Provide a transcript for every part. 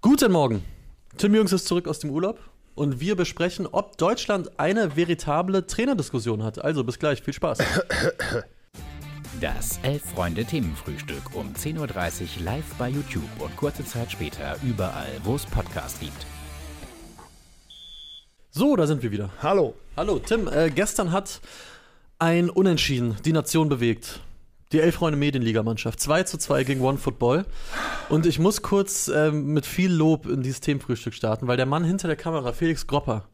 Guten Morgen. Tim Jürgens ist zurück aus dem Urlaub und wir besprechen, ob Deutschland eine veritable Trainerdiskussion hat. Also bis gleich, viel Spaß. Das Elf-Freunde-Themenfrühstück um 10.30 Uhr live bei YouTube und kurze Zeit später überall, wo es Podcasts gibt. So, da sind wir wieder. Hallo. Hallo, Tim. Äh, gestern hat ein Unentschieden die Nation bewegt. Die Elf-Freunde-Medienligamannschaft. 2 zu 2 gegen One Football. Und ich muss kurz äh, mit viel Lob in dieses Themenfrühstück starten, weil der Mann hinter der Kamera, Felix Gropper,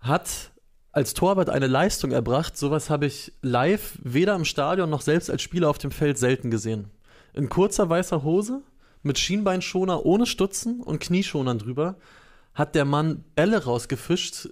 hat als Torwart eine Leistung erbracht. Sowas habe ich live weder im Stadion noch selbst als Spieler auf dem Feld selten gesehen. In kurzer weißer Hose, mit Schienbeinschoner ohne Stutzen und Knieschonern drüber, hat der Mann Bälle rausgefischt.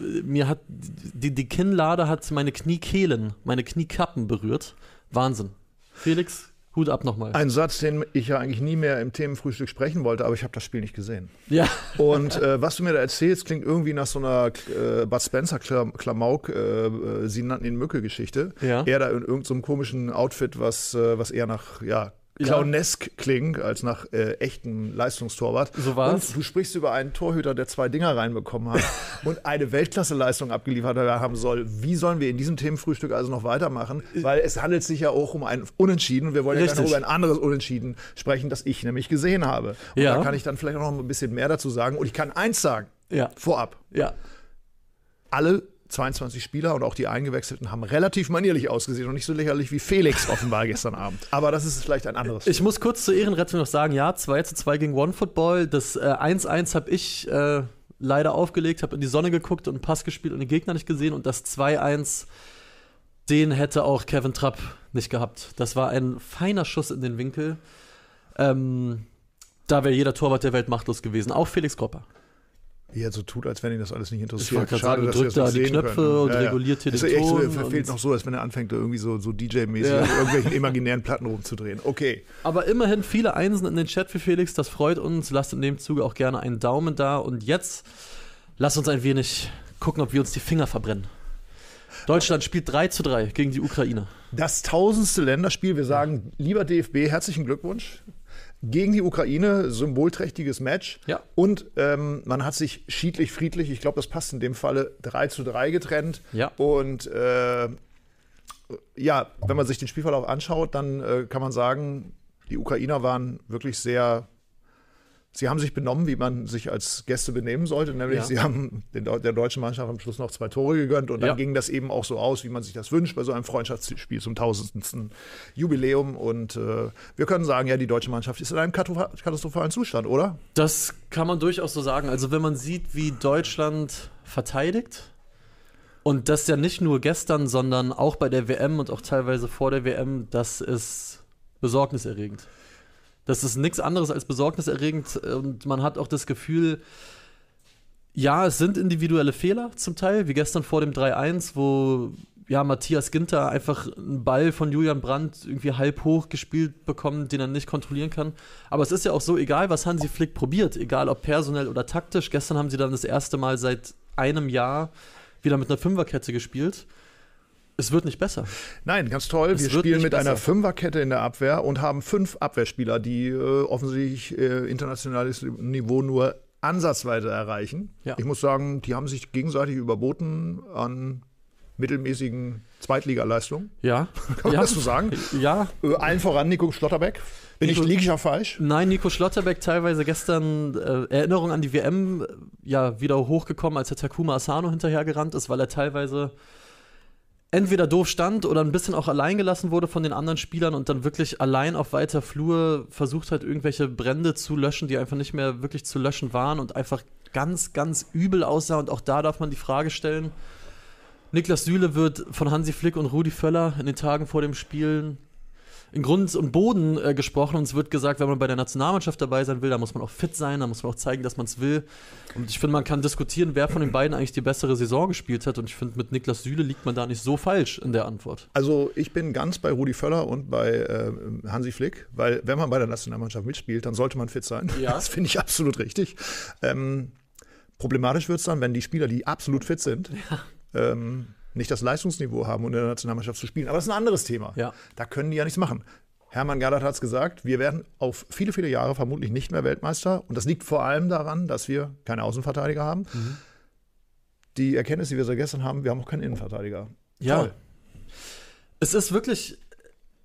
Mir hat die, die Kinnlade hat meine Kniekehlen, meine Kniekappen berührt. Wahnsinn. Felix, Hut ab nochmal. Ein Satz, den ich ja eigentlich nie mehr im Themenfrühstück sprechen wollte, aber ich habe das Spiel nicht gesehen. Ja. Und äh, was du mir da erzählst, klingt irgendwie nach so einer äh, Bud Spencer Klamauk, äh, äh, sie nannten ihn Mücke-Geschichte. Ja. Er da in irgendeinem so komischen Outfit, was, äh, was eher nach, ja, Ja. clownesk klingt, als nach äh, echtem Leistungstorwart. So war's. Und du sprichst über einen Torhüter, der zwei Dinger reinbekommen hat und eine Weltklasse-Leistung abgeliefert haben soll. Wie sollen wir in diesem Themenfrühstück also noch weitermachen? Weil es handelt sich ja auch um ein Unentschieden wir wollen ja Richtig. gerne über ein anderes Unentschieden sprechen, das ich nämlich gesehen habe. Und Ja. da kann ich dann vielleicht auch noch ein bisschen mehr dazu sagen. Und ich kann eins sagen, Ja. vorab. Ja. Alle 22 Spieler und auch die Eingewechselten haben relativ manierlich ausgesehen und nicht so lächerlich wie Felix offenbar gestern Abend. Aber das ist vielleicht ein anderes. Ich muss kurz zur Ehrenrettung noch sagen, ja, 2 zu 2 gegen One Football. Das äh, 1-1 habe ich äh, leider aufgelegt, habe in die Sonne geguckt und einen Pass gespielt und den Gegner nicht gesehen. Und das 2-1, den hätte auch Kevin Trapp nicht gehabt. Das war ein feiner Schuss in den Winkel. Ähm, da wäre jeder Torwart der Welt machtlos gewesen. Auch Felix Gropper. Wie er so tut, als wenn ihn das alles nicht Ich interessiert. wollte gerade sagen, dass drückt das da die Knöpfe können. und reguliert hier das den ist echt so, Ton und- noch so, als wenn er anfängt, irgendwie so, so DJ-mäßig Ja. irgendwelchen imaginären Platten rumzudrehen. Okay. Aber immerhin viele Einsen in den Chat für Felix, das freut uns. Lasst in dem Zuge auch gerne einen Daumen da. Und jetzt lasst uns ein wenig gucken, ob wir uns die Finger verbrennen. Deutschland spielt 3 zu 3 gegen die Ukraine. Das tausendste Länderspiel. Wir sagen, lieber DFB, herzlichen Glückwunsch. Gegen die Ukraine, symbolträchtiges Match. Ja. Und ähm, man hat sich schiedlich, friedlich, ich glaube, das passt in dem Falle, 3 zu 3 getrennt. Ja. Und äh, ja, wenn man sich den Spielverlauf anschaut, dann äh, kann man sagen, die Ukrainer waren wirklich sehr. Sie haben sich benommen, wie man sich als Gäste benehmen sollte, nämlich Ja. sie haben den, der deutschen Mannschaft am Schluss noch zwei Tore gegönnt und dann Ja. ging das eben auch so aus, wie man sich das wünscht bei so einem Freundschaftsspiel zum tausendsten Jubiläum. Und äh, wir können sagen, ja, die deutsche Mannschaft ist in einem katastropha- katastrophalen Zustand, oder? Das kann man durchaus so sagen. Also, wenn man sieht, wie Deutschland verteidigt, und das ja nicht nur gestern, sondern auch bei der WM und auch teilweise vor der WM, das ist besorgniserregend. Das ist nichts anderes als besorgniserregend und man hat auch das Gefühl, ja, es sind individuelle Fehler zum Teil, wie gestern vor dem 3-1, wo ja, Matthias Ginter einfach einen Ball von Julian Brandt irgendwie halb hoch gespielt bekommt, den er nicht kontrollieren kann. Aber es ist ja auch so, egal was Hansi Flick probiert, egal ob personell oder taktisch. Gestern haben sie dann das erste Mal seit einem Jahr wieder mit einer Fünferkette gespielt. Es wird nicht besser. Nein, ganz toll. Es Wir spielen mit einer besser. Fünferkette in der Abwehr und haben fünf Abwehrspieler, die äh, offensichtlich äh, internationales Niveau nur ansatzweise erreichen. Ja. Ich muss sagen, die haben sich gegenseitig überboten an mittelmäßigen Zweitligaleistungen. Ja. Kann man ja. das so sagen? Ja. Äh, allen voran Nico Schlotterbeck. Bin Nico- ich, ja falsch? Nein, Nico Schlotterbeck teilweise gestern äh, Erinnerung an die WM äh, ja wieder hochgekommen, als der Takuma Asano hinterhergerannt ist, weil er teilweise entweder doof stand oder ein bisschen auch allein gelassen wurde von den anderen Spielern und dann wirklich allein auf weiter Flur versucht hat, irgendwelche Brände zu löschen, die einfach nicht mehr wirklich zu löschen waren und einfach ganz, ganz übel aussah. Und auch da darf man die Frage stellen, Niklas Süle wird von Hansi Flick und Rudi Völler in den Tagen vor dem Spielen in Grund und Boden äh, gesprochen und es wird gesagt, wenn man bei der Nationalmannschaft dabei sein will, dann muss man auch fit sein, dann muss man auch zeigen, dass man es will. Und ich finde, man kann diskutieren, wer von den beiden eigentlich die bessere Saison gespielt hat. Und ich finde, mit Niklas Süle liegt man da nicht so falsch in der Antwort. Also ich bin ganz bei Rudi Völler und bei äh, Hansi Flick, weil wenn man bei der Nationalmannschaft mitspielt, dann sollte man fit sein. Ja. Das finde ich absolut richtig. Ähm, problematisch wird es dann, wenn die Spieler, die absolut fit sind, ähm, nicht das Leistungsniveau haben, um in der Nationalmannschaft zu spielen. Aber das ist ein anderes Thema. Ja. Da können die ja nichts machen. Hermann Gallert hat es gesagt, wir werden auf viele, viele Jahre vermutlich nicht mehr Weltmeister. Und das liegt vor allem daran, dass wir keine Außenverteidiger haben. Mhm. Die Erkenntnis, die wir seit gestern haben, wir haben auch keinen Innenverteidiger. Ja. Toll. Es ist wirklich,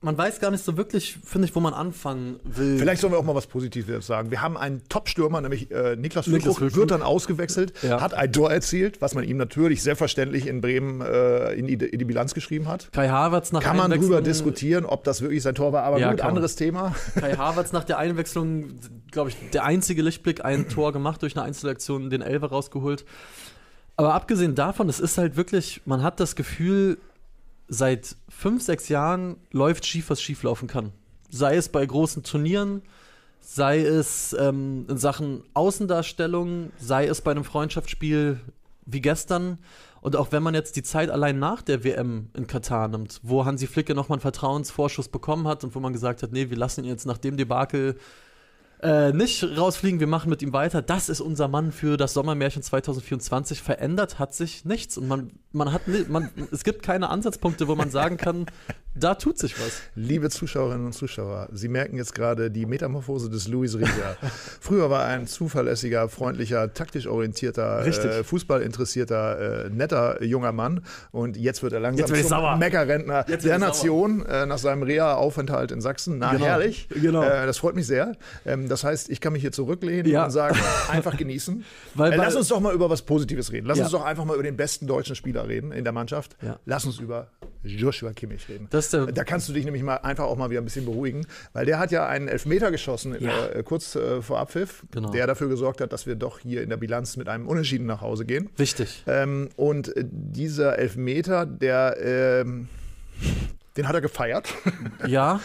man weiß gar nicht so wirklich, finde ich, wo man anfangen will. Vielleicht sollen wir auch mal was Positives sagen. Wir haben einen Top-Stürmer, nämlich äh, Niklas Füllkrug, wird dann ausgewechselt, Ja. hat ein Tor erzielt, was man ihm natürlich selbstverständlich in Bremen äh, in, die, in die Bilanz geschrieben hat. Kai Havertz nach Kann man drüber diskutieren, ob das wirklich sein Tor war, aber Ja, gut, anderes Thema. Kai Havertz nach der Einwechslung, glaube ich, der einzige Lichtblick, ein Tor gemacht durch eine Einzelaktion, den Elfer rausgeholt. Aber abgesehen davon, es ist halt wirklich, man hat das Gefühl, seit fünf, sechs Jahren läuft schief, was schief laufen kann. Sei es bei großen Turnieren, sei es ähm, in Sachen Außendarstellung, sei es bei einem Freundschaftsspiel wie gestern. Und auch wenn man jetzt die Zeit allein nach der WM in Katar nimmt, wo Hansi Flicke nochmal einen Vertrauensvorschuss bekommen hat und wo man gesagt hat, nee, wir lassen ihn jetzt nach dem Debakel äh, nicht rausfliegen, wir machen mit ihm weiter. Das ist unser Mann für das Sommermärchen 2024. Verändert hat sich nichts. Und man, man hat, man, es gibt keine Ansatzpunkte, wo man sagen kann, da tut sich was. Liebe Zuschauerinnen und Zuschauer, Sie merken jetzt gerade die Metamorphose des Luis Rieger. Früher war er ein zuverlässiger, freundlicher, taktisch orientierter, äh, fußballinteressierter, äh, netter junger Mann. Und jetzt wird er langsam sauer. Meckerrentner der er. Nation äh, nach seinem Reha-Aufenthalt in Sachsen. Na, Genau. herrlich. Genau. Äh, das freut mich sehr. Ähm, das heißt, ich kann mich hier zurücklehnen Ja. und sagen, einfach genießen. Weil- äh, lass weil- uns doch mal über was Positives reden. Lass Ja. uns doch einfach mal über den besten deutschen Spieler reden in der Mannschaft. Ja. Lass uns über Joshua Kimmich reden. Das der- da kannst du dich nämlich mal einfach auch mal wieder ein bisschen beruhigen, weil der hat ja einen Elfmeter geschossen Ja. äh, kurz äh, vor Abpfiff, Genau. der dafür gesorgt hat, dass wir doch hier in der Bilanz mit einem Unentschieden nach Hause gehen. Wichtig. Ähm, und äh, dieser Elfmeter, der ähm, den hat er gefeiert. Ja,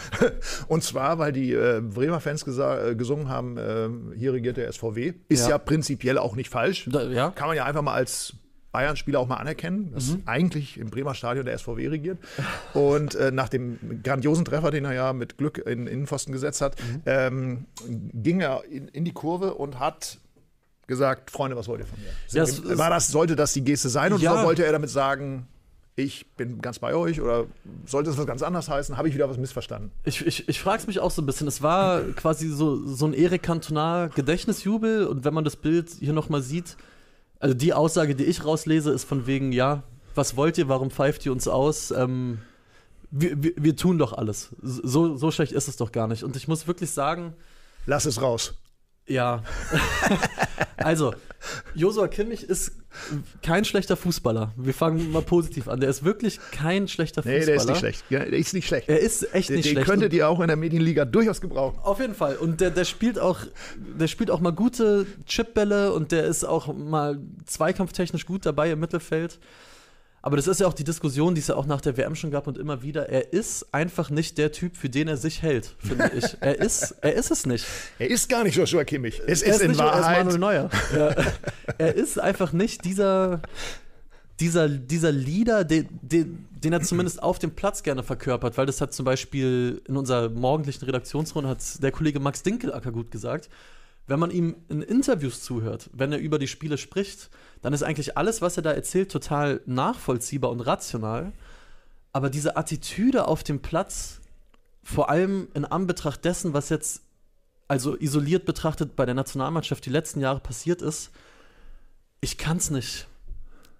Und zwar, weil die äh, Bremer Fans äh, gesungen haben, äh, hier regiert der SVW. Ist ja. Ja. prinzipiell auch nicht falsch. da, ja. Kann man ja einfach mal als Bayern-Spieler auch mal anerkennen, dass Mhm. eigentlich im Bremer Stadion der SVW regiert. Und äh, nach dem grandiosen Treffer, den er ja mit Glück in Innenpfosten gesetzt hat, Mhm. ähm, ging er in, in die Kurve und hat gesagt, Freunde, was wollt ihr von mir? Ist- War das, sollte das die Geste sein oder Ja. wollte er damit sagen, ich bin ganz bei euch oder sollte es was ganz anderes heißen? Habe ich wieder was missverstanden? Ich, ich, ich frage es mich auch so ein bisschen. Es war quasi so, so ein Erik Cantona Gedächtnisjubel und wenn man das Bild hier nochmal sieht, also die Aussage, die ich rauslese, ist von wegen, ja, was wollt ihr, warum pfeift ihr uns aus? Ähm, wir, wir, wir tun doch alles. So, so schlecht ist es doch gar nicht. Und ich muss wirklich sagen, Lass es raus. ja. also, Josua Kimmich ist kein schlechter Fußballer. Wir fangen mal positiv an. Der ist wirklich kein schlechter Nee, Fußballer. der ist nicht schlecht. Ja, der ist nicht schlecht. Er ist echt Den, nicht den schlecht. könntet ihr auch in der Medienliga durchaus gebrauchen. Auf jeden Fall. Und der, der spielt auch, der spielt auch mal gute Chipbälle und der ist auch mal zweikampftechnisch gut dabei im Mittelfeld. Aber das ist ja auch die Diskussion, die es ja auch nach der WM schon gab und immer wieder. Er ist einfach nicht der Typ, für den er sich hält, finde ich. Er ist, er ist es nicht. Er ist gar nicht Joshua Kimmich. Es er ist, in nicht, er ist Wahrheit. Manuel Neuer. Ja. Er ist einfach nicht dieser, dieser, dieser Leader, den, den, den er zumindest auf dem Platz gerne verkörpert, weil das hat zum Beispiel in unserer morgendlichen Redaktionsrunde hat der Kollege Max Dinkelacker gut gesagt. Wenn man ihm in Interviews zuhört, wenn er über die Spiele spricht, dann ist eigentlich alles, was er da erzählt, total nachvollziehbar und rational. Aber diese Attitüde auf dem Platz, vor allem in Anbetracht dessen, was jetzt also isoliert betrachtet bei der Nationalmannschaft die letzten Jahre passiert ist, ich kann's nicht.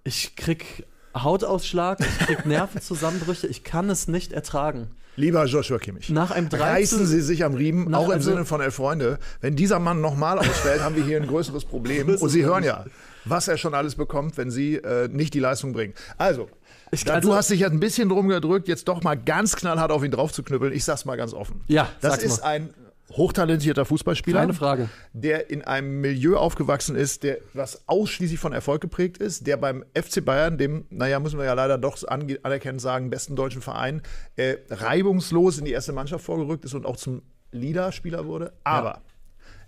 Ich krieg Hautausschlag, ich krieg Nervenzusammenbrüche, ich kann es nicht ertragen. Lieber Joshua Kimmich. Nach einem 13 Reißen Sie sich am Riemen, auch im also- Sinne von Elf Freunde. Wenn dieser Mann nochmal ausfällt, haben wir hier ein größeres Problem. Und Sie hören ja, was er schon alles bekommt, wenn Sie äh, nicht die Leistung bringen. Also, Ich- da, also- du hast dich ja ein bisschen drum gedrückt, jetzt doch mal ganz knallhart auf ihn drauf zu knüppeln. Ich sag's mal ganz offen. Ja, das ist mal. ein hochtalentierter Fußballspieler. Keine Frage. der in einem Milieu aufgewachsen ist, der was ausschließlich von Erfolg geprägt ist, der beim FC Bayern, dem, naja, müssen wir ja leider doch anerkennend sagen, besten deutschen Verein, äh, reibungslos in die erste Mannschaft vorgerückt ist und auch zum Leaderspieler wurde. Aber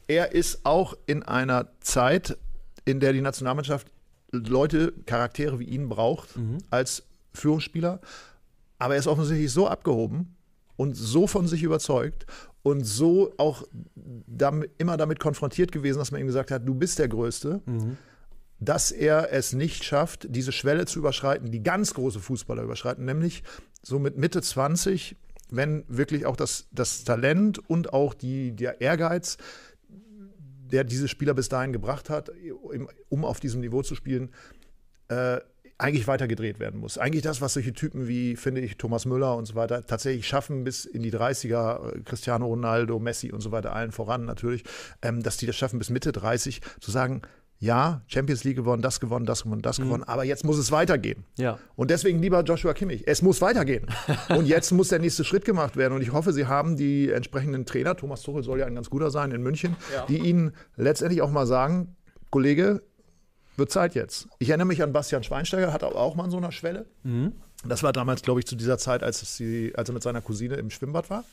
er ist auch in einer Zeit, in der die Nationalmannschaft Leute, Charaktere wie ihn braucht als Führungsspieler. Aber er ist offensichtlich so abgehoben und so von sich überzeugt und so auch damit, immer damit konfrontiert gewesen, dass man ihm gesagt hat, du bist der Größte, dass er es nicht schafft, diese Schwelle zu überschreiten, die ganz große Fußballer überschreiten, nämlich so mit Mitte 20 wenn wirklich auch das, das Talent und auch die, der Ehrgeiz, der diese Spieler bis dahin gebracht hat, um auf diesem Niveau zu spielen, äh, eigentlich weiter gedreht werden muss. Eigentlich das, was solche Typen wie, finde ich, Thomas Müller und so weiter tatsächlich schaffen bis in die 30er, äh, Cristiano Ronaldo, Messi und so weiter, allen voran natürlich, ähm, dass die das schaffen bis Mitte 30, zu sagen, ja, Champions League gewonnen, das gewonnen, das gewonnen, das mhm. gewonnen, aber jetzt muss es weitergehen. Ja. Und deswegen lieber Joshua Kimmich, es muss weitergehen. und jetzt muss der nächste Schritt gemacht werden. Und ich hoffe, Sie haben die entsprechenden Trainer, Thomas Tuchel soll ja ein ganz guter sein in München, ja. die Ihnen letztendlich auch mal sagen, Kollege, wird Zeit jetzt. Ich erinnere mich an Bastian Schweinsteiger, hat auch mal an so einer Schwelle. Mhm. Das war damals, glaube ich, zu dieser Zeit, als, sie, als er mit seiner Cousine im Schwimmbad war.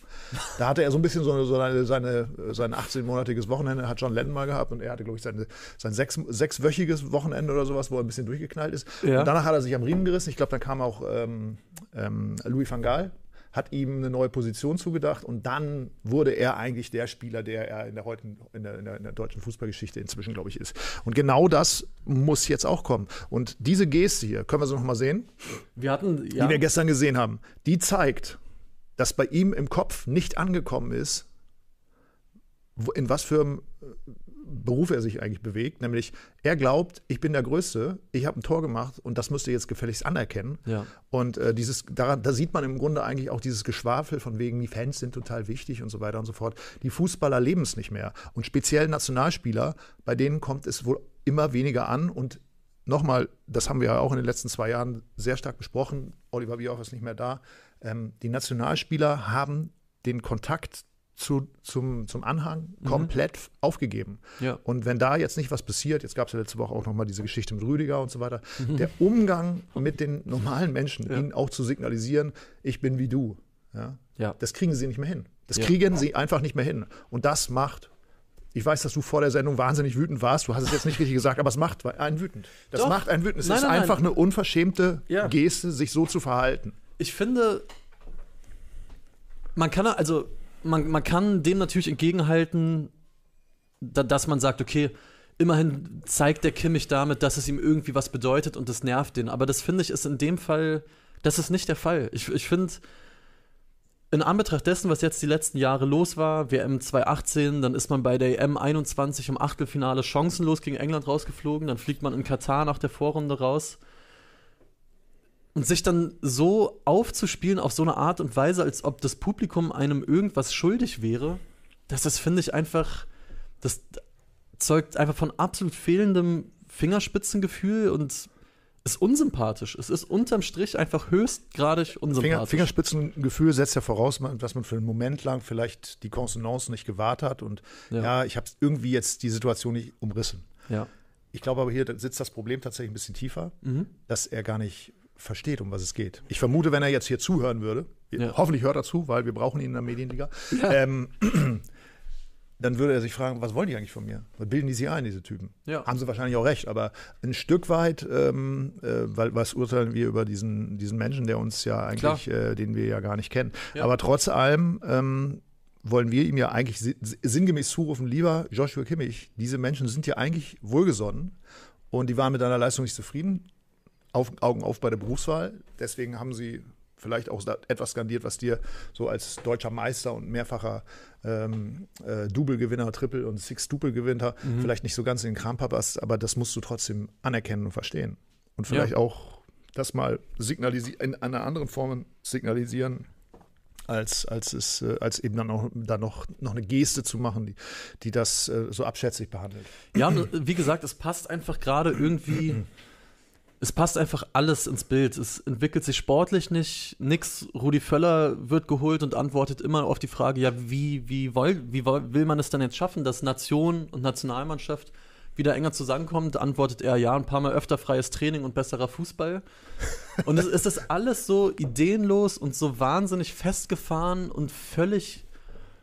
Da hatte er so ein bisschen so, so eine, seine, sein 18-monatiges Wochenende, hat John Lennon mal gehabt und er hatte, glaube ich, seine, sein sechs, sechswöchiges Wochenende oder sowas, wo er ein bisschen durchgeknallt ist. Ja. Und danach hat er sich am Riemen gerissen. Ich glaube, dann kam auch ähm, ähm, Louis van Gaal hat ihm eine neue Position zugedacht und dann wurde er eigentlich der Spieler, der er in der, heutigen, in der, in der, deutschen Fußballgeschichte inzwischen, glaube ich, ist. Und genau das muss jetzt auch kommen. Und diese Geste hier, können wir sie noch mal sehen? Wir hatten, ja. Die wir gestern gesehen haben, die zeigt, dass bei ihm im Kopf nicht angekommen ist, in was für einem Beruf er sich eigentlich bewegt, nämlich er glaubt, ich bin der Größte, ich habe ein Tor gemacht und das müsst ihr jetzt gefälligst anerkennen. Ja. Und äh, dieses, daran, da sieht man im Grunde eigentlich auch dieses Geschwafel von wegen, die Fans sind total wichtig und so weiter und so fort. Die Fußballer leben es nicht mehr. Und speziell Nationalspieler, bei denen kommt es wohl immer weniger an und Nochmal, das haben wir ja auch in den letzten zwei Jahren sehr stark besprochen. Oliver Bierhoff ist nicht mehr da. Ähm, die Nationalspieler haben den Kontakt zu, zum, zum Anhang mhm. komplett aufgegeben. Ja. Und wenn da jetzt nicht was passiert, jetzt gab es ja letzte Woche auch nochmal diese Geschichte mit Rüdiger und so weiter, mhm. der Umgang mit den normalen Menschen, ja. ihnen auch zu signalisieren, ich bin wie du, ja, ja. das kriegen sie nicht mehr hin. Das kriegen sie einfach nicht mehr hin. Und das macht ich weiß, dass du vor der Sendung wahnsinnig wütend warst. Du hast es jetzt nicht richtig gesagt, aber es macht einen wütend. Das Doch. macht einen wütend. Es nein, ist nein, einfach nein. eine unverschämte Geste, sich so zu verhalten. Ich finde, man kann also man, man kann dem natürlich entgegenhalten, da, dass man sagt, okay, immerhin zeigt der Kimmich damit, dass es ihm irgendwie was bedeutet und das nervt den. Aber das finde ich ist in dem Fall, das ist nicht der Fall. Ich, ich finde, in Anbetracht dessen, was jetzt die letzten Jahre los war, WM 2018, dann ist man bei der EM 21 im Achtelfinale chancenlos gegen England rausgeflogen, dann fliegt man in Katar nach der Vorrunde raus. Und sich dann so aufzuspielen auf so eine Art und Weise, als ob das Publikum einem irgendwas schuldig wäre, das ist, finde ich, einfach, das zeugt einfach von absolut fehlendem Fingerspitzengefühl und ist unsympathisch. Es ist unterm Strich einfach höchstgradig unsympathisch. Finger, Fingerspitzengefühl setzt ja voraus, dass man für einen Moment lang vielleicht die Kontenance nicht gewahrt hat und ja, ja ich habe irgendwie jetzt die Situation nicht umrissen. Ja. Ich glaube aber hier sitzt das Problem tatsächlich ein bisschen tiefer, mhm. dass er gar nicht versteht, um was es geht. Ich vermute, wenn er jetzt hier zuhören würde, ja. hoffentlich hört er zu, weil wir brauchen ihn in der Medienliga, ja. ähm, dann würde er sich fragen, was wollen die eigentlich von mir? Was bilden die sich ein, diese Typen? Ja. Haben sie wahrscheinlich auch recht, aber ein Stück weit, ähm, äh, weil was urteilen wir über diesen, diesen Menschen, der uns ja eigentlich, äh, den wir ja gar nicht kennen. Aber trotz allem ähm, wollen wir ihm ja eigentlich sinngemäß zurufen, lieber Joshua Kimmich, diese Menschen sind ja eigentlich wohlgesonnen und die waren mit deiner Leistung nicht zufrieden auf, Augen auf bei der Berufswahl. Deswegen haben sie vielleicht auch etwas skandiert, was dir so als deutscher Meister und mehrfacher ähm, äh, Double-Gewinner, Triple- und Six-Double-Gewinner mhm. vielleicht nicht so ganz in den Kram passt, aber das musst du trotzdem anerkennen und verstehen. Und vielleicht ja. auch das mal signalisieren, in einer anderen Form signalisieren, als, als, es, äh, als eben dann auch dann noch, noch eine Geste zu machen, die, die das äh, so abschätzig behandelt. Ja, wie gesagt, es passt einfach gerade irgendwie es passt einfach alles ins Bild. Es entwickelt sich sportlich nicht, nix. Rudi Völler wird geholt und antwortet immer auf die Frage, ja, wie, wie, woll, wie will man es dann jetzt schaffen, dass Nation und Nationalmannschaft wieder enger zusammenkommt, antwortet er ja, ein paar Mal öfter freies Training und besserer Fußball. Und es, ist alles so ideenlos und so wahnsinnig festgefahren und völlig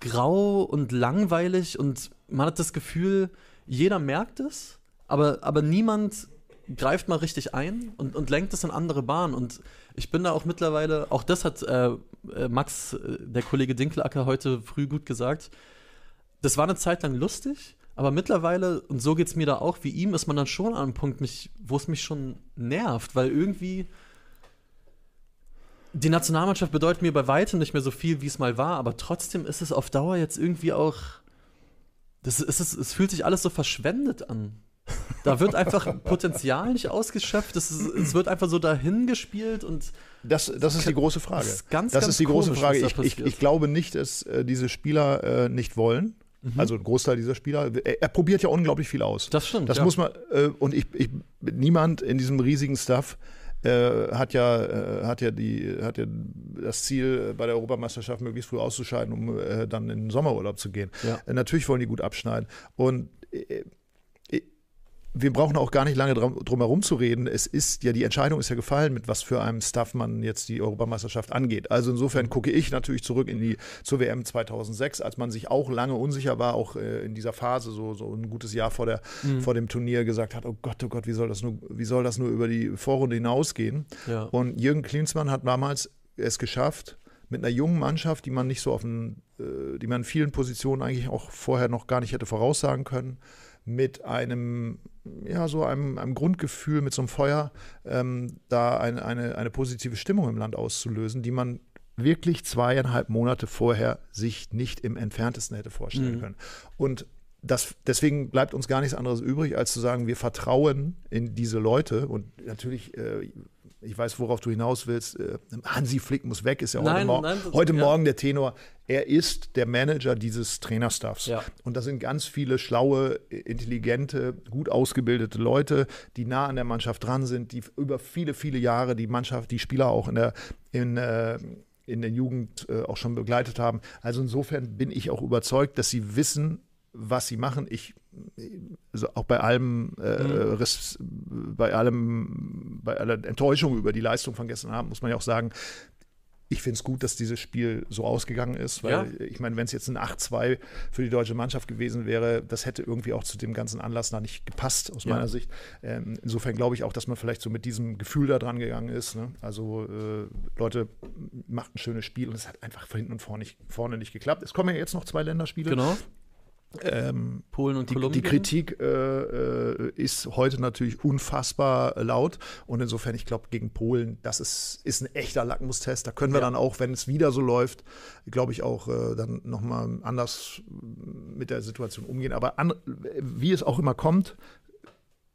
grau und langweilig und man hat das Gefühl, jeder merkt es, aber, aber niemand greift mal richtig ein und, und lenkt es in andere Bahnen. Und ich bin da auch mittlerweile, auch das hat äh, äh, Max, äh, der Kollege Dinkelacker, heute früh gut gesagt. Das war eine Zeit lang lustig, aber mittlerweile, und so geht es mir da auch wie ihm, ist man dann schon an einem Punkt, wo es mich schon nervt, weil irgendwie die Nationalmannschaft bedeutet mir bei weitem nicht mehr so viel, wie es mal war, aber trotzdem ist es auf Dauer jetzt irgendwie auch. Das ist, es, es fühlt sich alles so verschwendet an. Da wird einfach Potenzial nicht ausgeschöpft. Es, ist, es wird einfach so dahingespielt und. Das, das ist die große Frage. Das ist ganz, das ganz ist die große komisch, Frage. Ich, ich, ich glaube nicht, dass äh, diese Spieler äh, nicht wollen. Mhm. Also ein Großteil dieser Spieler. Er, er probiert ja unglaublich viel aus. Das stimmt. Das ja. muss man, äh, und ich, ich, niemand in diesem riesigen Stuff äh, hat ja, äh, hat ja die, hat ja das Ziel, äh, bei der Europameisterschaft möglichst früh auszuscheiden, um äh, dann in den Sommerurlaub zu gehen. Ja. Äh, natürlich wollen die gut abschneiden. Und äh, wir brauchen auch gar nicht lange drum, drum herum zu reden. Es ist ja, die Entscheidung ist ja gefallen, mit was für einem Stuff man jetzt die Europameisterschaft angeht. Also insofern gucke ich natürlich zurück in die, zur WM 2006, als man sich auch lange unsicher war, auch äh, in dieser Phase, so, so ein gutes Jahr vor, der, Mhm. vor dem Turnier gesagt hat, oh Gott, oh Gott, wie soll das nur, wie soll das nur über die Vorrunde hinausgehen? Ja. Und Jürgen Klinsmann hat damals es geschafft, mit einer jungen Mannschaft, die man nicht so auf den, äh, die man in vielen Positionen eigentlich auch vorher noch gar nicht hätte voraussagen können, mit einem, ja, so einem, einem Grundgefühl, mit so einem Feuer, ähm, da eine, eine, eine positive Stimmung im Land auszulösen, die man wirklich zweieinhalb Monate vorher sich nicht im entferntesten hätte vorstellen Mhm. können. Und das, deswegen bleibt uns gar nichts anderes übrig, als zu sagen, wir vertrauen in diese Leute und natürlich, äh, ich weiß, worauf du hinaus willst, äh, Hansi Flick muss weg, ist ja heute, Nein, Mor nein, das- heute ja. Morgen der Tenor. Er ist der Manager dieses Trainerstaffs. Ja. Und da sind ganz viele schlaue, intelligente, gut ausgebildete Leute, die nah an der Mannschaft dran sind, die über viele, viele Jahre die Mannschaft, die Spieler auch in der, in, äh, in der Jugend äh, auch schon begleitet haben. Also insofern bin ich auch überzeugt, dass sie wissen, was sie machen. Ich, also auch bei allem, äh, Mhm. Bei allem, bei aller Enttäuschung über die Leistung von gestern Abend muss man ja auch sagen, ich finde es gut, dass dieses Spiel so ausgegangen ist, weil Ja. ich meine, wenn es jetzt ein 8-2 für die deutsche Mannschaft gewesen wäre, das hätte irgendwie auch zu dem ganzen Anlass da nicht gepasst, aus Ja. meiner Sicht. Ähm, insofern glaube ich auch, dass man vielleicht so mit diesem Gefühl da dran gegangen ist. Ne? Also äh, Leute, macht ein schönes Spiel und es hat einfach von hinten und vorne nicht, vorne nicht geklappt. Es kommen ja jetzt noch zwei Länderspiele. Genau. Ähm, Polen und die, Kolumbien. die Kritik äh, äh, ist heute natürlich unfassbar laut und insofern, ich glaube, gegen Polen, das ist, ist ein echter Lackmustest. Da können wir Ja. dann auch, wenn es wieder so läuft, glaube ich auch äh, dann nochmal anders mit der Situation umgehen. Aber an, wie es auch immer kommt,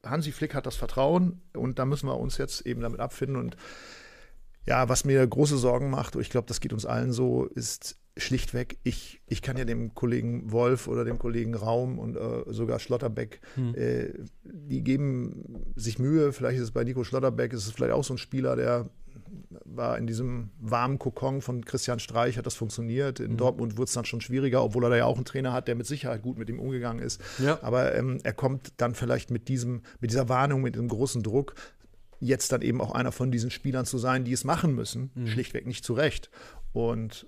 Hansi Flick hat das Vertrauen und da müssen wir uns jetzt eben damit abfinden und ja, was mir große Sorgen macht, und ich glaube, das geht uns allen so, ist schlichtweg, ich, ich kann ja dem Kollegen Wolf oder dem Kollegen Raum und äh, sogar Schlotterbeck, Hm. äh, die geben sich Mühe, vielleicht ist es bei Nico Schlotterbeck, ist es vielleicht auch so ein Spieler, der war in diesem warmen Kokon von Christian Streich, hat das funktioniert. In Mhm. Dortmund wurde es dann schon schwieriger, obwohl er da ja auch einen Trainer hat, der mit Sicherheit gut mit ihm umgegangen ist. Ja. Aber ähm, er kommt dann vielleicht mit diesem, mit dieser Warnung, mit diesem großen Druck, jetzt dann eben auch einer von diesen Spielern zu sein, die es machen müssen, Mhm. schlichtweg nicht zurecht. Und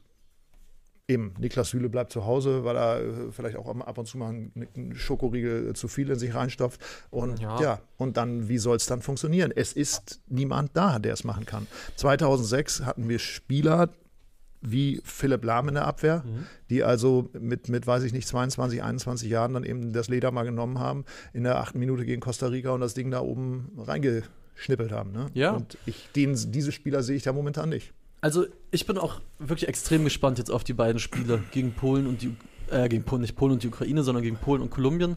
eben, Niklas Süle bleibt zu Hause, weil er äh, vielleicht auch ab und zu mal einen, Schokoriegel äh, zu viel in sich reinstopft. Und ja, Ja. und dann, wie soll es dann funktionieren? Es ist niemand da, der es machen kann. 2006 hatten wir Spieler, wie Philipp Lahm in der Abwehr, Mhm. die also mit, mit, weiß ich nicht, 22, 21 Jahren dann eben das Leder mal genommen haben, in der achten Minute gegen Costa Rica und das Ding da oben reingeschnippelt haben. Ne? Ja. Und ich, den, diese Spieler sehe ich da momentan nicht. Also ich bin auch wirklich extrem gespannt jetzt auf die beiden Spiele gegen Polen und die äh, gegen Polen, nicht Polen und die Ukraine, sondern gegen Polen und Kolumbien.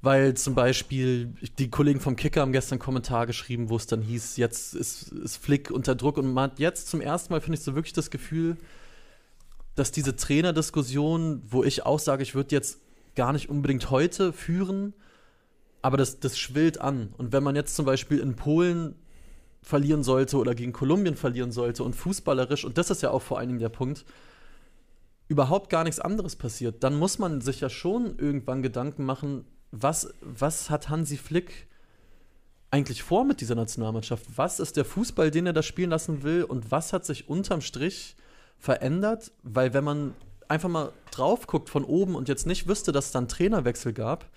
Weil zum Beispiel die Kollegen vom Kicker haben gestern einen Kommentar geschrieben, wo es dann hieß, jetzt ist, ist Flick unter Druck und man hat jetzt zum ersten Mal, finde ich, so wirklich das Gefühl, dass diese Trainerdiskussion, wo ich auch sage, ich würde jetzt gar nicht unbedingt heute führen, aber das, das schwillt an. Und wenn man jetzt zum Beispiel in Polen verlieren sollte oder gegen Kolumbien verlieren sollte und fußballerisch, und das ist ja auch vor allen Dingen der Punkt, überhaupt gar nichts anderes passiert, dann muss man sich ja schon irgendwann Gedanken machen, was, was hat Hansi Flick eigentlich vor mit dieser Nationalmannschaft? Was ist der Fußball, den er da spielen lassen will und was hat sich unterm Strich verändert? Weil wenn man einfach mal drauf guckt von oben und jetzt nicht wüsste, dass es dann Trainerwechsel gab,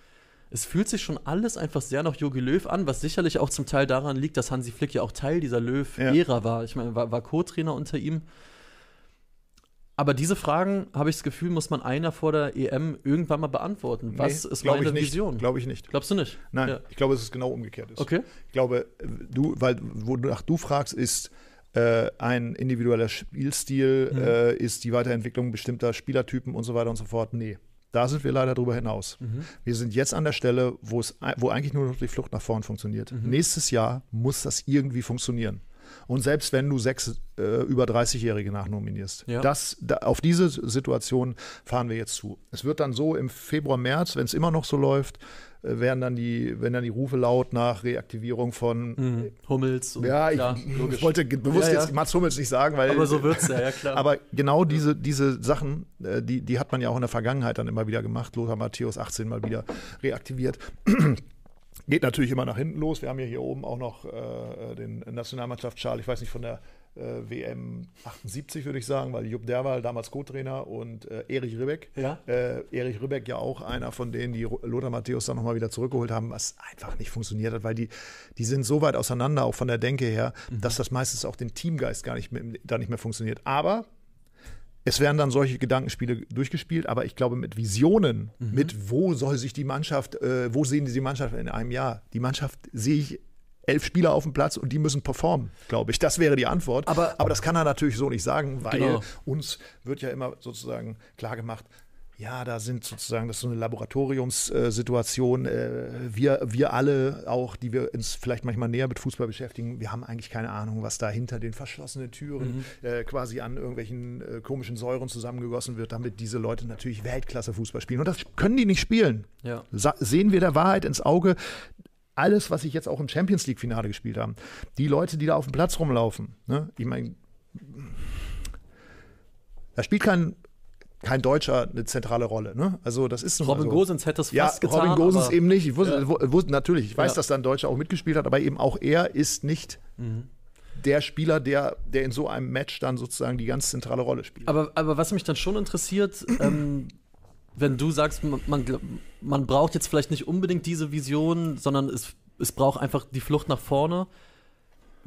es fühlt sich schon alles einfach sehr nach Jogi Löw an, was sicherlich auch zum Teil daran liegt, dass Hansi Flick ja auch Teil dieser Löw-Ära war. Ich meine, war, war Co-Trainer unter ihm. Aber diese Fragen, habe ich das Gefühl, muss man einer vor der EM irgendwann mal beantworten. Was Nee, ist meine. Vision? Glaube ich nicht. Glaubst du nicht? Nein, Ja. ich glaube, dass es genau umgekehrt ist. Okay. Ich glaube, du, weil wonach du fragst, ist, äh, ein individueller Spielstil, mhm. äh, ist die Weiterentwicklung bestimmter Spielertypen und so weiter und so fort. Nee. Da sind wir leider drüber hinaus. Mhm. Wir sind jetzt an der Stelle, wo es, wo eigentlich nur noch die Flucht nach vorn funktioniert. Mhm. Nächstes Jahr muss das irgendwie funktionieren. Und selbst wenn du sechs äh, über 30-Jährige nachnominierst, ja. das, da, auf diese Situation fahren wir jetzt zu. Es wird dann so im Februar, März, wenn es immer noch so läuft, werden dann die, wenn dann die Rufe laut nach Reaktivierung von mhm. Hummels. ja, ich, klar, ich wollte bewusst ja, ja. jetzt Mats Hummels nicht sagen, weil. Aber so wird es ja, ja klar. aber genau diese, diese Sachen, äh, die, die hat man ja auch in der Vergangenheit dann immer wieder gemacht. Lothar Matthäus 18 mal wieder reaktiviert. Geht natürlich immer nach hinten los. Wir haben ja hier oben auch noch äh, den Nationalmannschaftsschal, ich weiß nicht, von der äh, WM 78, würde ich sagen, weil Jupp Derwal damals Co-Trainer und äh, Erich Ribbeck. Ja. Äh, Erich Ribbeck ja auch einer von denen, die Lothar Matthäus dann nochmal wieder zurückgeholt haben, was einfach nicht funktioniert hat, weil die, die sind so weit auseinander, auch von der Denke her, mhm. dass das meistens auch den Teamgeist gar nicht mehr, da nicht mehr funktioniert. Aber es werden dann solche Gedankenspiele durchgespielt, aber ich glaube mit Visionen, mhm. mit wo soll sich die Mannschaft, äh, wo sehen Sie die Mannschaft in einem Jahr? Die Mannschaft sehe ich elf Spieler auf dem Platz und die müssen performen, glaube ich. Das wäre die Antwort. Aber, aber das kann er natürlich so nicht sagen, weil genau. uns wird ja immer sozusagen klar gemacht, ja, da sind sozusagen, das ist so eine Laboratoriumssituation. Äh, wir, wir alle auch, die wir uns vielleicht manchmal näher mit Fußball beschäftigen, wir haben eigentlich keine Ahnung, was da hinter den verschlossenen Türen mhm. äh, quasi an irgendwelchen äh, komischen Säuren zusammengegossen wird, damit diese Leute natürlich Weltklasse Fußball spielen. Und das können die nicht spielen. Ja. sehen wir der Wahrheit ins Auge. Alles, was ich jetzt auch im Champions League-Finale gespielt habe, die Leute, die da auf dem Platz rumlaufen, ne? ich meine, da spielt kein kein Deutscher eine zentrale Rolle. Ne? Also das ist Robin so. Gosens hätte es ja, fast getan. Robin Gosens eben nicht. Ich wusste, ja. wusste natürlich, ich weiß, ja. dass da ein Deutscher auch mitgespielt hat, aber eben auch er ist nicht mhm. der Spieler, der, der in so einem Match dann sozusagen die ganz zentrale Rolle spielt. Aber, aber was mich dann schon interessiert, ähm, wenn du sagst, man, man braucht jetzt vielleicht nicht unbedingt diese Vision, sondern es, es braucht einfach die Flucht nach vorne.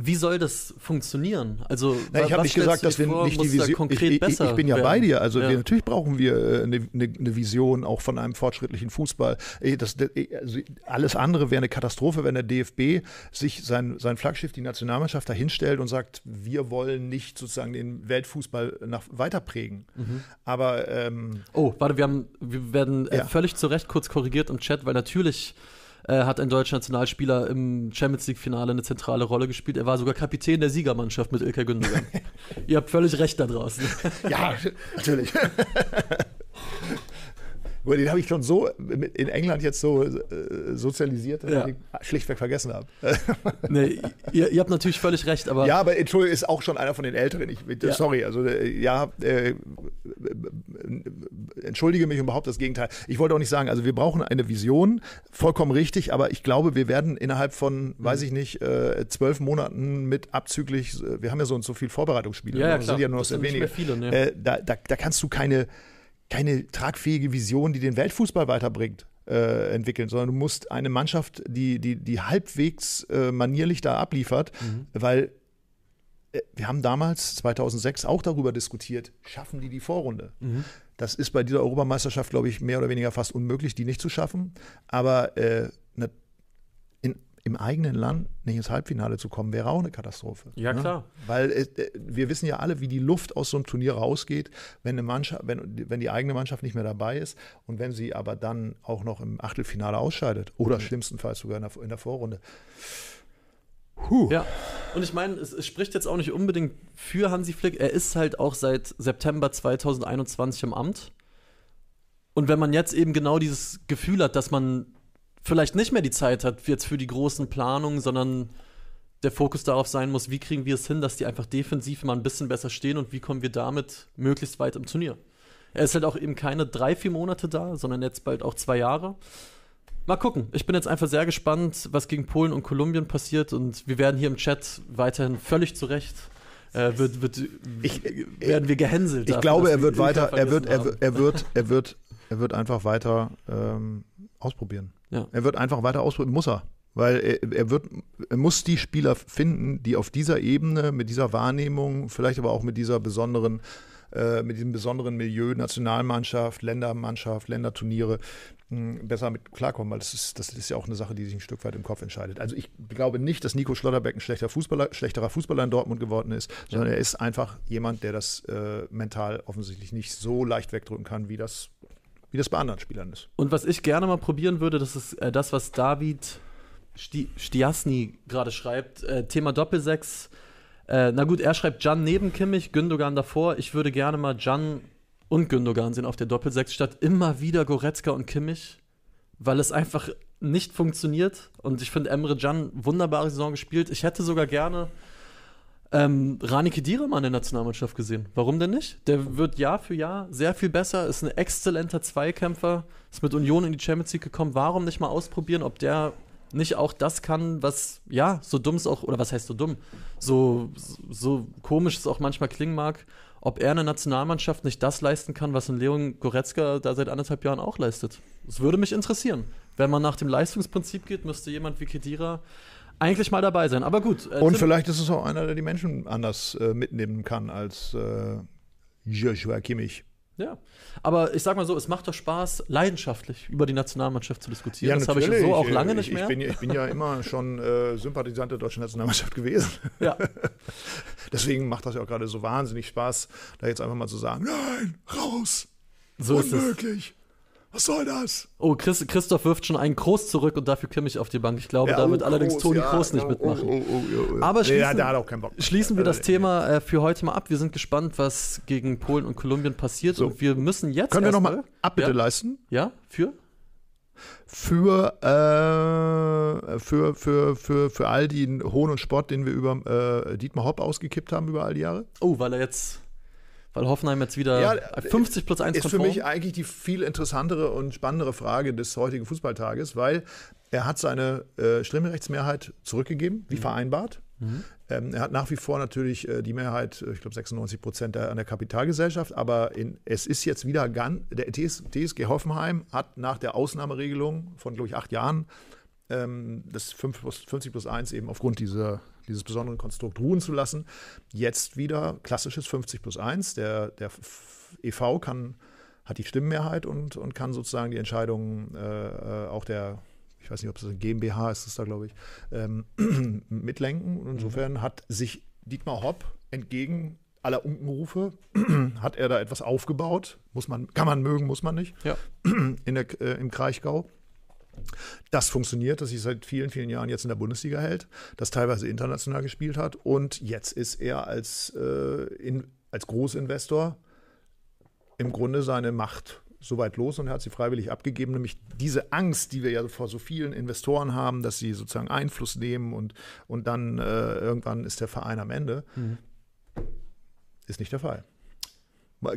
Wie soll das funktionieren? Also, Na, ich habe nicht gesagt, dass wir vor, nicht die Vision. Ich, ich, ich, bin ja werden? bei dir. Also, ja. wir, natürlich brauchen wir äh, eine, eine, eine, Vision auch von einem fortschrittlichen Fußball. Das, das, also alles andere wäre eine Katastrophe, wenn der DFB sich sein, sein Flaggschiff, die Nationalmannschaft, dahinstellt und sagt, wir wollen nicht sozusagen den Weltfußball nach, weiter prägen. Mhm. Aber. Ähm, oh, warte, wir, haben, wir werden äh, ja. völlig zu Recht kurz korrigiert im Chat, weil natürlich äh, hat ein deutscher Nationalspieler im Champions League-Finale eine zentrale Rolle gespielt. Er war sogar Kapitän der Siegermannschaft mit Ilkay Gündogan. Ihr habt völlig recht da draußen. ja, natürlich. den habe ich schon so in England jetzt so äh, sozialisiert, dass ja. ich schlichtweg vergessen habe. nee, ihr, ihr, habt natürlich völlig recht, aber. Ja, aber Entschuldigung, ist auch schon einer von den Älteren. Ich, ja. Sorry, also äh, ja, äh, entschuldige mich überhaupt das Gegenteil. Ich wollte auch nicht sagen, also wir brauchen eine Vision, vollkommen richtig, aber ich glaube, wir werden innerhalb von, mhm. weiß ich nicht, äh, zwölf Monaten mit abzüglich, äh, wir haben ja so und so viel Vorbereitungsspiele, ja, ja, ne? sind ja nur noch sehr wenige. Viele, ne? da, da, da kannst du keine keine tragfähige Vision, die den Weltfußball weiterbringt, äh, entwickeln, sondern du musst eine Mannschaft, die, die, die halbwegs äh, manierlich da abliefert, mhm. weil äh, wir haben damals, 2006, auch darüber diskutiert, schaffen die die Vorrunde? Mhm. Das ist bei dieser Europameisterschaft, glaube ich, mehr oder weniger fast unmöglich, die nicht zu schaffen. Aber äh, im eigenen Land nicht ins Halbfinale zu kommen, wäre auch eine Katastrophe. Ja, ne? klar. Weil äh, wir wissen ja alle, wie die Luft aus so einem Turnier rausgeht, wenn eine Mannschaft, wenn, wenn die eigene Mannschaft nicht mehr dabei ist und wenn sie aber dann auch noch im Achtelfinale ausscheidet oder mhm. schlimmstenfalls sogar in der, in der Vorrunde. Puh. Ja, und ich meine, es, es, spricht jetzt auch nicht unbedingt für Hansi Flick. Er ist halt auch seit September 2021 im Amt. Und wenn man jetzt eben genau dieses Gefühl hat, dass man vielleicht nicht mehr die Zeit hat jetzt für die großen Planungen, sondern der Fokus darauf sein muss, wie kriegen wir es hin, dass die einfach defensiv mal ein bisschen besser stehen und wie kommen wir damit möglichst weit im Turnier. Er ist halt auch eben keine drei, vier Monate da, sondern jetzt bald auch zwei Jahre. Mal gucken. Ich bin jetzt einfach sehr gespannt, was gegen Polen und Kolumbien passiert und wir werden hier im Chat weiterhin völlig zurecht äh, wird, wird, ich, werden wir gehänselt. Ich dafür, glaube, er wird weiter, er wird, er wird, er wird, er wird, er wird einfach weiter ähm, ausprobieren. Ja. Er wird einfach weiter ausprobieren, muss er. Weil er, er, wird, er muss die Spieler finden, die auf dieser Ebene, mit dieser Wahrnehmung, vielleicht aber auch mit dieser besonderen, äh, mit diesem besonderen Milieu, Nationalmannschaft, Ländermannschaft, Länderturniere, mh, besser mit klarkommen, weil das ist, das ist ja auch eine Sache, die sich ein Stück weit im Kopf entscheidet. Also ich glaube nicht, dass Nico Schlotterbeck ein schlechter Fußballer, schlechterer Fußballer in Dortmund geworden ist, sondern er ist einfach jemand, der das äh, mental offensichtlich nicht so leicht wegdrücken kann, wie das, wie das bei anderen Spielern ist. Und was ich gerne mal probieren würde, das ist äh, das, was David Sti Stiasny gerade schreibt. Äh, Thema Doppelsechs. Äh, na gut, er schreibt Jan neben Kimmich, Gündogan davor. Ich würde gerne mal Jan und Gündogan sehen auf der Doppelsechs statt immer wieder Goretzka und Kimmich, weil es einfach nicht funktioniert. Und ich finde Emre Can wunderbare Saison gespielt. Ich hätte sogar gerne ähm, Rani Kedira mal in der Nationalmannschaft gesehen. Warum denn nicht? Der wird Jahr für Jahr sehr viel besser, ist ein exzellenter Zweikämpfer, ist mit Union in die Champions League gekommen. Warum nicht mal ausprobieren, ob der nicht auch das kann, was, ja, so dumm es auch, oder was heißt so dumm, so, so komisch es auch manchmal klingen mag, ob er in der Nationalmannschaft nicht das leisten kann, was ein Leon Goretzka da seit anderthalb Jahren auch leistet. Das würde mich interessieren. Wenn man nach dem Leistungsprinzip geht, müsste jemand wie Kedira eigentlich mal dabei sein. Aber gut. Äh, Und vielleicht ist es auch einer, der die Menschen anders äh, mitnehmen kann als äh, Joshua Kimmich. Ja, aber ich sag mal so, es macht doch Spaß, leidenschaftlich über die Nationalmannschaft zu diskutieren. Ja, das habe ich so auch lange nicht mehr. Ich bin, ich bin ja immer schon äh, Sympathisant der deutschen Nationalmannschaft gewesen. Ja. Deswegen macht das ja auch gerade so wahnsinnig Spaß, da jetzt einfach mal zu sagen, nein, raus, so unmöglich. Was soll das? Oh, Chris, Christoph wirft schon einen Groß zurück und dafür Kimmich auf die Bank. Ich glaube, ja, da wird oh, allerdings Toni ja, Kroos nicht oh, mitmachen. Oh, oh, oh, Aber schließen, nee, schließen wir das Thema äh, für heute mal ab. Wir sind gespannt, was gegen Polen und Kolumbien passiert. So. Und wir müssen jetzt. Können wir nochmal Abbitte ja? leisten? Ja, für? Für, äh, für, für, für, für all den Hohn und Spott, den wir über äh, Dietmar Hopp ausgekippt haben über all die Jahre. Oh, weil er jetzt weil Hoffenheim jetzt wieder ja, 50 plus 1 ist konform. für mich eigentlich die viel interessantere und spannendere Frage des heutigen Fußballtages, weil er hat seine äh, Stimmrechtsmehrheit zurückgegeben, wie mhm. vereinbart. Mhm. Ähm, er hat nach wie vor natürlich äh, die Mehrheit, äh, ich glaube 96 Prozent an der Kapitalgesellschaft, aber in, es ist jetzt wieder ganz, der TS, TSG Hoffenheim hat nach der Ausnahmeregelung von, glaube ich, acht Jahren ähm, das 5 plus, 50 plus 1 eben aufgrund dieser dieses besondere Konstrukt ruhen zu lassen. Jetzt wieder klassisches 50 plus 1. Der, der EV kann, hat die Stimmenmehrheit und, und kann sozusagen die Entscheidungen äh, äh auch der, ich weiß nicht, ob es ein GmbH ist, ist da glaube ich, ähm, mitlenken. Und insofern mhm. hat sich Dietmar Hopp entgegen aller Unkenrufe hat er da etwas aufgebaut. Muss man, kann man mögen, muss man nicht. Ja. In der, äh, Im Kraichgau. Das funktioniert, dass sich seit vielen, vielen Jahren jetzt in der Bundesliga hält, das teilweise international gespielt hat und jetzt ist er als, äh, in, als Großinvestor im Grunde seine Macht soweit los und er hat sie freiwillig abgegeben, nämlich diese Angst, die wir ja vor so vielen Investoren haben, dass sie sozusagen Einfluss nehmen und, und dann äh, irgendwann ist der Verein am Ende, mhm. ist nicht der Fall.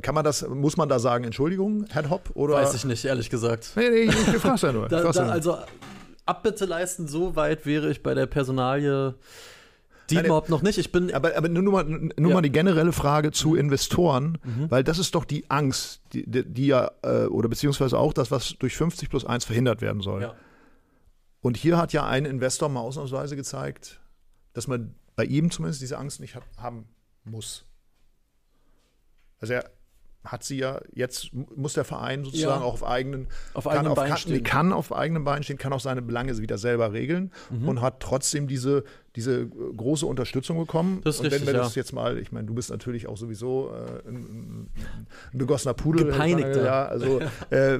Kann man das, muss man da sagen, Entschuldigung, Herr Hopp? Oder? Weiß ich nicht, ehrlich gesagt. Nee, nee, ich, ich frage ja nur. da, da, also Abbitte leisten, so weit wäre ich bei der Personalie Dietmar Hopp noch nicht. Ich bin aber, aber nur, mal, nur ja. mal die generelle Frage zu Investoren, mhm. weil das ist doch die Angst, die, die, die ja, äh, oder beziehungsweise auch das, was durch 50 plus 1 verhindert werden soll. Ja. Und hier hat ja ein Investor mal ausnahmsweise gezeigt, dass man bei ihm zumindest diese Angst nicht haben muss. Also er hat sie ja, jetzt muss der Verein sozusagen ja. auch auf eigenen, auf eigenen Beinen stehen. kann auf eigenen Beinen stehen, kann auch seine Belange wieder selber regeln mhm. und hat trotzdem diese, diese große Unterstützung bekommen. Das ist und richtig, wenn wir ja. das jetzt mal, ich meine, du bist natürlich auch sowieso äh, ein, ein, begossener Pudel. Gepeinigter. Ja, also äh,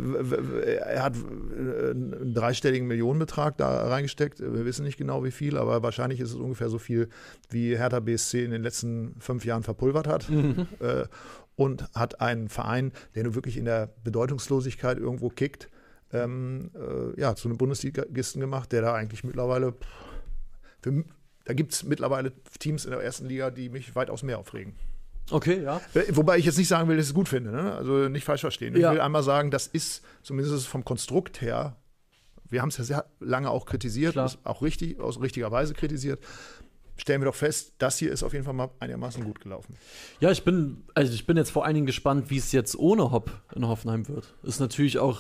er hat äh, einen dreistelligen Millionenbetrag da reingesteckt. Wir wissen nicht genau wie viel, aber wahrscheinlich ist es ungefähr so viel, wie Hertha BSC in den letzten fünf Jahren verpulvert hat. Mhm. Äh, und hat einen Verein, der nur wirklich in der Bedeutungslosigkeit irgendwo kickt, ähm, äh, ja, zu einem Bundesligisten gemacht, der da eigentlich mittlerweile, für, da gibt es mittlerweile Teams in der ersten Liga, die mich weitaus mehr aufregen. Okay, ja. Äh, wobei ich jetzt nicht sagen will, dass ich es gut finde, ne? also nicht falsch verstehen. Ja. Ich will einmal sagen, das ist zumindest vom Konstrukt her, wir haben es ja sehr lange auch kritisiert, auch richtig, aus richtiger Weise kritisiert stellen wir doch fest, das hier ist auf jeden Fall mal einigermaßen gut gelaufen. Ja, ich bin, also ich bin jetzt vor allen Dingen gespannt, wie es jetzt ohne Hopp in Hoffenheim wird. Ist natürlich auch,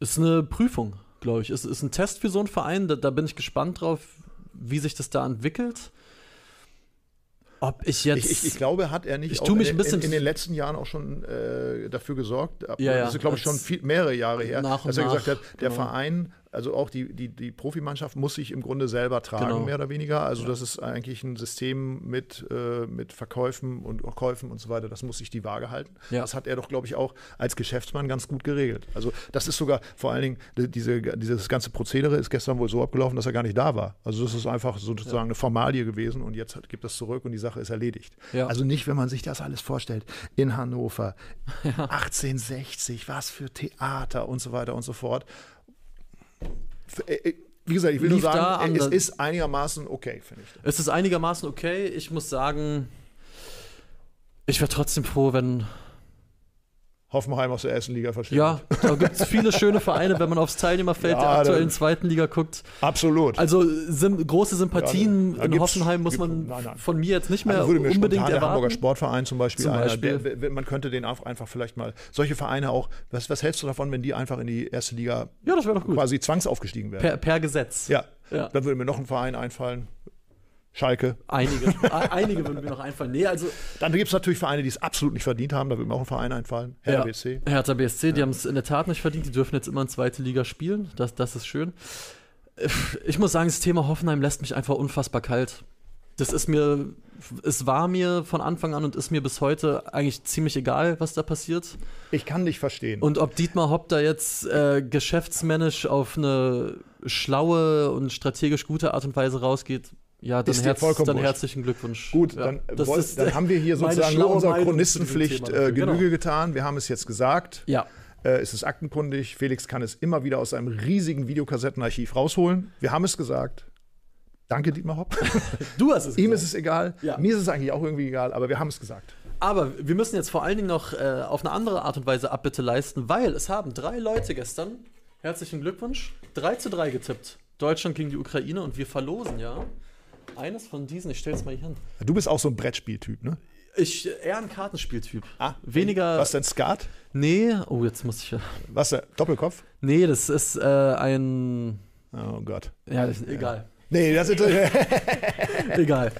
ist eine Prüfung, glaube ich. Ist, ist ein Test für so einen Verein. Da, da bin ich gespannt drauf, wie sich das da entwickelt. Ob ich jetzt. Ich, ich, ich glaube, hat er nicht Ich auch mich in, ein bisschen- in, in den letzten Jahren auch schon äh, dafür gesorgt. Ab- Ja, ja, das ist, glaube ich, schon viel, mehrere Jahre her, Nach dass er nach, gesagt hat, der genau. Verein, also auch die, die, die Profimannschaft muss sich im Grunde selber tragen, Genau. mehr oder weniger. Also das ist eigentlich ein System mit, äh, mit Verkäufen und Käufen und so weiter. Das muss sich die Waage halten. Ja. Das hat er doch, glaube ich, auch als Geschäftsmann ganz gut geregelt. Also das ist sogar vor allen Dingen, die- diese, dieses ganze Prozedere ist gestern wohl so abgelaufen, dass er gar nicht da war. Also das ist einfach sozusagen eine Formalie gewesen und jetzt gibt es zurück und die Sache ist erledigt. Ja. Also nicht, wenn man sich das alles vorstellt. In Hannover, 1860, was für Theater und so weiter und so fort. Äh, äh, Wie gesagt, ich will nur sagen, es ist einigermaßen okay, finde ich. Es ist einigermaßen okay. Ich muss sagen, ich wäre trotzdem froh, wenn. Hoffenheim aus der ersten Liga verschwindet. Ja, da gibt es viele schöne Vereine, wenn man aufs Teilnehmerfeld Ja, der aktuellen zweiten Liga guckt. Absolut. Also sim große Sympathien Ja, in Hoffenheim muss man nein, nein. von mir jetzt nicht mehr Also würde mir unbedingt spontan der Hamburger erwarten. Sportverein zum Beispiel, Zum einer, Beispiel. Der, der, man könnte den auch einfach vielleicht mal, solche Vereine auch, was, was hältst du davon, wenn die einfach in die erste Liga Ja, das doch gut. quasi zwangsaufgestiegen werden? Per, per Gesetz. ja. Ja. dann würde mir noch ein Verein einfallen. Schalke. Einige. Einige würden mir noch einfallen. Nee, also Dann gibt es natürlich Vereine, die es absolut nicht verdient haben, da würde mir auch ein Verein einfallen. Hertha Ja. BSC. Hertha BSC, die haben es in der Tat nicht verdient. Die dürfen jetzt immer in zweite Liga spielen. Das, das ist schön. Ich muss sagen, das Thema Hoffenheim lässt mich einfach unfassbar kalt. Das ist mir, es war mir von Anfang an und ist mir bis heute eigentlich ziemlich egal, was da passiert. Ich kann dich verstehen. Und ob Dietmar Hopp da jetzt äh, geschäftsmännisch auf eine schlaue und strategisch gute Art und Weise rausgeht, ja, dann, herz, vollkommen dann herzlichen Glückwunsch. Gut, ja, dann, woll- dann haben wir hier sozusagen unserer Chronistenpflicht äh. Genüge Genau. getan. Wir haben es jetzt gesagt. Ja, Äh, es ist aktenkundig. Felix kann es immer wieder aus seinem riesigen Videokassettenarchiv rausholen. Wir haben es gesagt. Danke, Dietmar Hopp. du hast es Ihm gesagt. ist es egal. Ja. Mir ist es eigentlich auch irgendwie egal, aber wir haben es gesagt. Aber wir müssen jetzt vor allen Dingen noch äh, auf eine andere Art und Weise Abbitte leisten, weil es haben drei Leute gestern, herzlichen Glückwunsch, 3 zu 3 getippt. Deutschland gegen die Ukraine und wir verlosen ja eines von diesen, ich stelle es mal hier hin. Du bist auch so ein Brettspieltyp, ne? Ich, eher ein Kartenspieltyp. Weniger. Was denn Skat? Nee, oh, jetzt muss ich. Was denn? Doppelkopf? Nee, das ist äh, ein. Oh Gott. Ja, das ist, egal. Nee, das ist. Egal.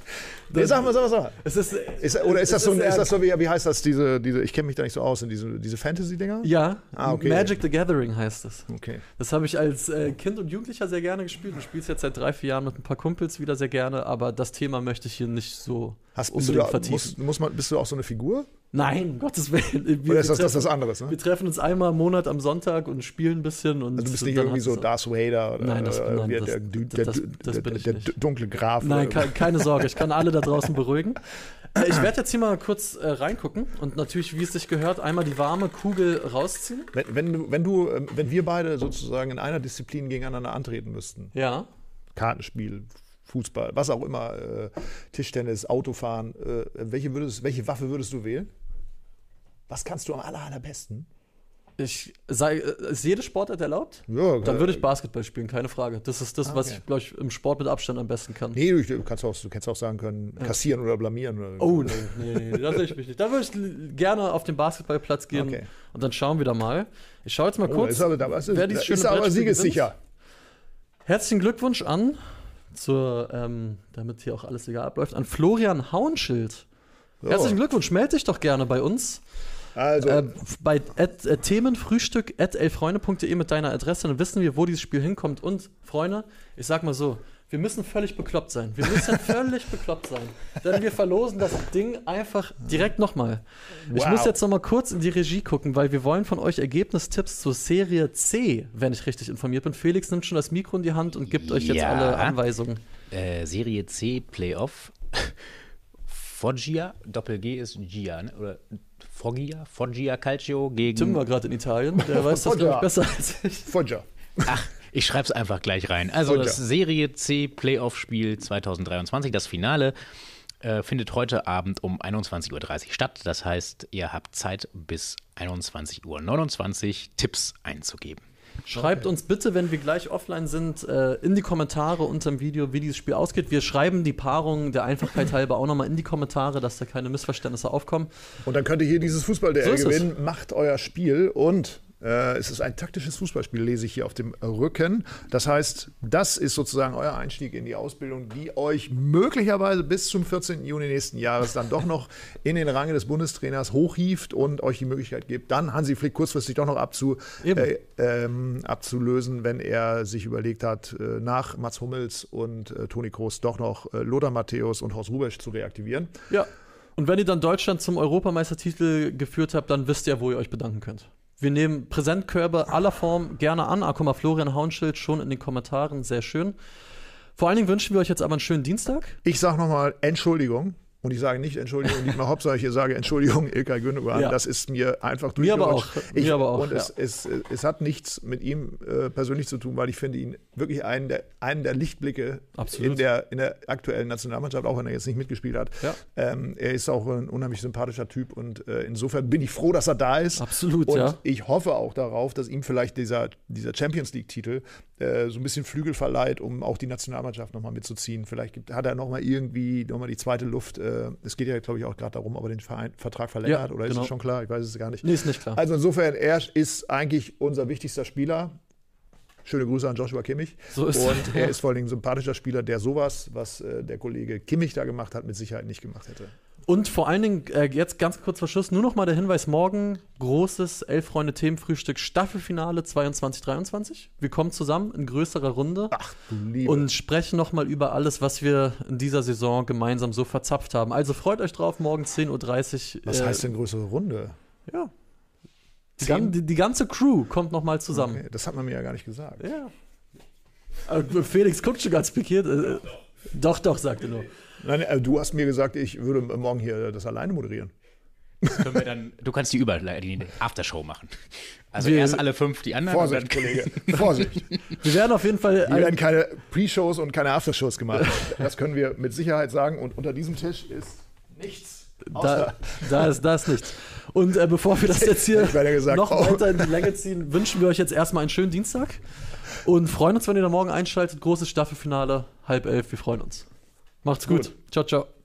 Nee, sag mal, sag mal, sag mal. Es ist. Ist, oder ist das so, eher- ist das so wie, wie heißt das, diese, diese ich kenne mich da nicht so aus, in diese, diese Fantasy-Dinger? Ja, Ah, okay. Magic the Gathering heißt es. Okay. Das habe ich als äh, Kind und Jugendlicher sehr gerne gespielt und spiele es jetzt seit drei, vier Jahren mit ein paar Kumpels wieder sehr gerne, aber das Thema möchte ich hier nicht so Hast, bist, du da, vertiefen. muss, muss man, bist du auch so eine Figur? Nein, um Gottes Willen. Wir, Oder ist das, wir das treffen- anderes? Ne? Wir treffen uns einmal im Monat am Sonntag und spielen ein bisschen. Und Also du bist nicht irgendwie so Darth Vader oder Nein, das- nein, der, das- das- das dunkle Graf. Nein, keine Sorge, ich kann alle da draußen beruhigen. Äh, ich werde jetzt hier mal kurz äh, reingucken und natürlich, wie es sich gehört, einmal die warme Kugel rausziehen. Wenn, wenn, du, wenn, du, ähm, wenn wir beide sozusagen in einer Disziplin gegeneinander antreten müssten, Ja. Kartenspiel, Fußball, was auch immer, äh, Tischtennis, Autofahren, äh, welche, würdest, welche Waffe würdest du wählen? Was kannst du am aller, allerbesten? Ich sei, äh, ist jede Sportart erlaubt? Ja, Dann würde ich Basketball spielen, keine Frage. Das ist das, Ah, was okay. ich, glaube ich, im Sport mit Abstand am besten kann. Nee, du, kannst auch, du kannst auch sagen können, kassieren oder blamieren. Oder Oh, nee, nee, nee, nee, da sehe ich mich nicht. Da würde ich gerne auf den Basketballplatz gehen Okay. und dann schauen wir da mal. Ich schaue jetzt mal Oh, kurz. ist aber, da, ist, wer dieses ist aber siegessicher. Herzlichen Glückwunsch an, zur, ähm, damit hier auch alles legal abläuft, an Florian Hauenschild. So. Herzlichen Glückwunsch, melde dich doch gerne bei uns. Also, Äh, bei at, äh, themenfrühstück at elfreunde.de mit deiner Adresse, dann wissen wir, wo dieses Spiel hinkommt. Und, Freunde, ich sag mal so, wir müssen völlig bekloppt sein. Wir müssen völlig bekloppt sein. Denn wir verlosen das Ding einfach direkt nochmal. Ich Wow. muss jetzt nochmal kurz in die Regie gucken, weil wir wollen von euch Ergebnistipps zur Serie C, wenn ich richtig informiert bin. Felix nimmt schon das Mikro in die Hand und gibt euch jetzt alle Anweisungen. Äh, Serie C Playoff. Foggia, Doppel-G ist Gia, ne? oder Foggia, Foggia Calcio gegen. Tim war gerade in Italien, der weiß das, glaube ich, besser als ich. Foggia. Ach, ich schreib's einfach gleich rein. Also Foggia. das Serie C Playoff-Spiel 2023, das Finale, äh, findet heute Abend um 21.30 Uhr statt. Das heißt, ihr habt Zeit bis 21.29 Uhr Tipps einzugeben. Schreibt uns bitte, wenn wir gleich offline sind, äh, in die Kommentare unter dem Video, wie dieses Spiel ausgeht. Wir schreiben die Paarung der Einfachheit halber auch nochmal in die Kommentare, dass da keine Missverständnisse aufkommen. Und dann könnt ihr hier dieses fußball So ist es. gewinnen. Macht euer Spiel und es ist ein taktisches Fußballspiel, lese ich hier auf dem Rücken. Das heißt, das ist sozusagen euer Einstieg in die Ausbildung, die euch möglicherweise bis zum 14. Juni nächsten Jahres dann doch noch in den Rang des Bundestrainers hochhieft und euch die Möglichkeit gibt, dann Hansi Flick kurzfristig doch noch abzu, äh, ähm, abzulösen, wenn er sich überlegt hat, äh, nach Mats Hummels und äh, Toni Kroos doch noch äh, Lothar Matthäus und Horst Rubesch zu reaktivieren. Ja. Und wenn ihr dann Deutschland zum Europameistertitel geführt habt, dann wisst ihr, wo ihr euch bedanken könnt. Wir nehmen Präsentkörbe aller Form gerne an. Ah, guck mal, Florian Haunschild schon in den Kommentaren. Sehr schön. Vor allen Dingen wünschen wir euch jetzt aber einen schönen Dienstag. Ich sage nochmal Entschuldigung. Und ich sage nicht Entschuldigung, Dietmar Hopp, sondern ich sage Entschuldigung, Ilkay Gündogan. Ja. Das ist mir einfach Mir aber auch. Ich, mir aber auch und ja. es, es, es, hat nichts mit ihm äh, persönlich zu tun, weil ich finde ihn wirklich einen der, einen der Lichtblicke in der, in der aktuellen Nationalmannschaft, auch wenn er jetzt nicht mitgespielt hat. Ja. Ähm, er ist auch ein unheimlich sympathischer Typ und äh, insofern bin ich froh, dass er da ist. Absolut, und ja. ich hoffe auch darauf, dass ihm vielleicht dieser, dieser Champions League-Titel äh, so ein bisschen Flügel verleiht, um auch die Nationalmannschaft nochmal mitzuziehen. Vielleicht gibt, hat er nochmal irgendwie nochmal die zweite Luft. Äh, es geht ja, glaube ich, auch gerade darum, ob er den Verein, Vertrag verlängert ja, oder genau. ist es schon klar? Ich weiß es gar nicht. Nee, ist nicht klar. Also insofern, er ist eigentlich unser wichtigster Spieler. Schöne Grüße an Joshua Kimmich. So ist Und er ist vor allem ein sympathischer Spieler, der sowas, was äh, der Kollege Kimmich da gemacht hat, mit Sicherheit nicht gemacht hätte. Und vor allen Dingen, äh, jetzt ganz kurz vor Schluss, nur noch mal der Hinweis: morgen großes Elf-Freunde-Themenfrühstück, Staffelfinale 22-23. Wir kommen zusammen in größerer Runde Ach, du Liebe. und sprechen noch mal über alles, was wir in dieser Saison gemeinsam so verzapft haben. Also freut euch drauf, morgen 10.30 Uhr. Was äh, heißt denn größere Runde? Ja. Die, die, die, ganze Crew kommt noch mal zusammen. Okay, das hat man mir ja gar nicht gesagt. Ja. Aber Felix guckt schon ganz pikiert. Äh, doch, doch, sagt er nur. Nein, äh, du hast mir gesagt, ich würde morgen hier das alleine moderieren. Dann, du kannst die über die Aftershow machen. Also wir, erst alle fünf, die anderen. Vorsicht, Kollege. Vorsicht. Wir werden auf jeden Fall. Hier werden keine Pre-Shows und keine Aftershows gemacht. Das können wir mit Sicherheit sagen. Und unter diesem Tisch ist nichts. Da, da, ist, da ist nichts. Und äh, bevor wir das jetzt hier gesagt, noch oh. weiter in die Länge ziehen, wünschen wir euch jetzt erstmal einen schönen Dienstag und freuen uns, wenn ihr da morgen einschaltet. Großes Staffelfinale, halb elf. Wir freuen uns. Macht's gut. gut. Ciao, ciao.